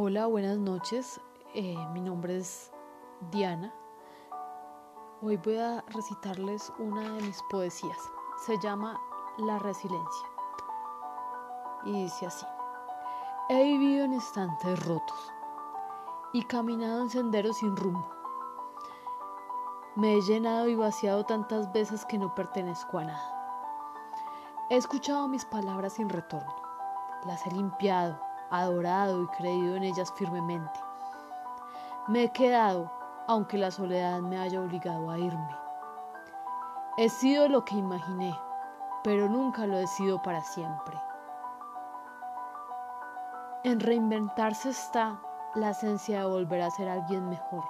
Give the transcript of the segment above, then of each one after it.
Hola, buenas noches. Eh, mi nombre es Diana. Hoy voy a recitarles una de mis poesías. Se llama La resiliencia. Y dice así. He vivido en instantes rotos y caminado en senderos sin rumbo. Me he llenado y vaciado tantas veces que no pertenezco a nada. He escuchado mis palabras sin retorno. Las he limpiado, adorado y creído en ellas firmemente. Me he quedado, aunque la soledad me haya obligado a irme. He sido lo que imaginé, pero nunca lo he sido para siempre. En reinventarse está la esencia de volver a ser alguien mejor,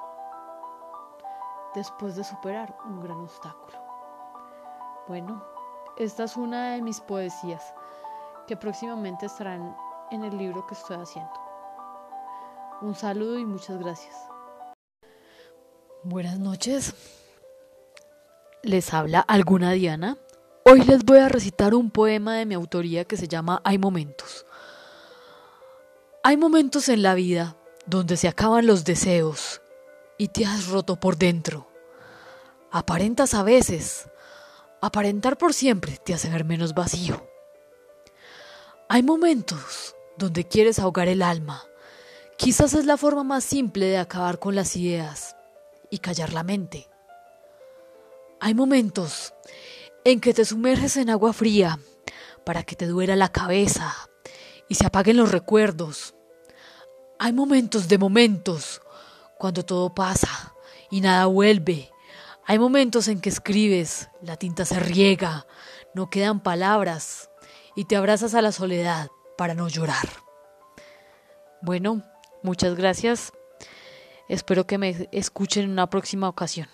después de superar un gran obstáculo. Bueno, esta es una de mis poesías que próximamente estarán en el libro que estoy haciendo. Un saludo y muchas gracias. Buenas noches. Les habla alguna Diana. Hoy les voy a recitar un poema de mi autoría que se llama Hay momentos. Hay momentos en la vida donde se acaban los deseos y te has roto por dentro. Aparentas a veces. Aparentar por siempre te hace ver menos vacío. Hay momentos donde quieres ahogar el alma. Quizás es la forma más simple de acabar con las ideas y callar la mente. Hay momentos en que te sumerges en agua fría para que te duela la cabeza y se apaguen los recuerdos. Hay momentos de momentos cuando todo pasa y nada vuelve. Hay momentos en que escribes, la tinta se riega, no quedan palabras y te abrazas a la soledad para no llorar. Bueno, muchas gracias. Espero que me escuchen en una próxima ocasión.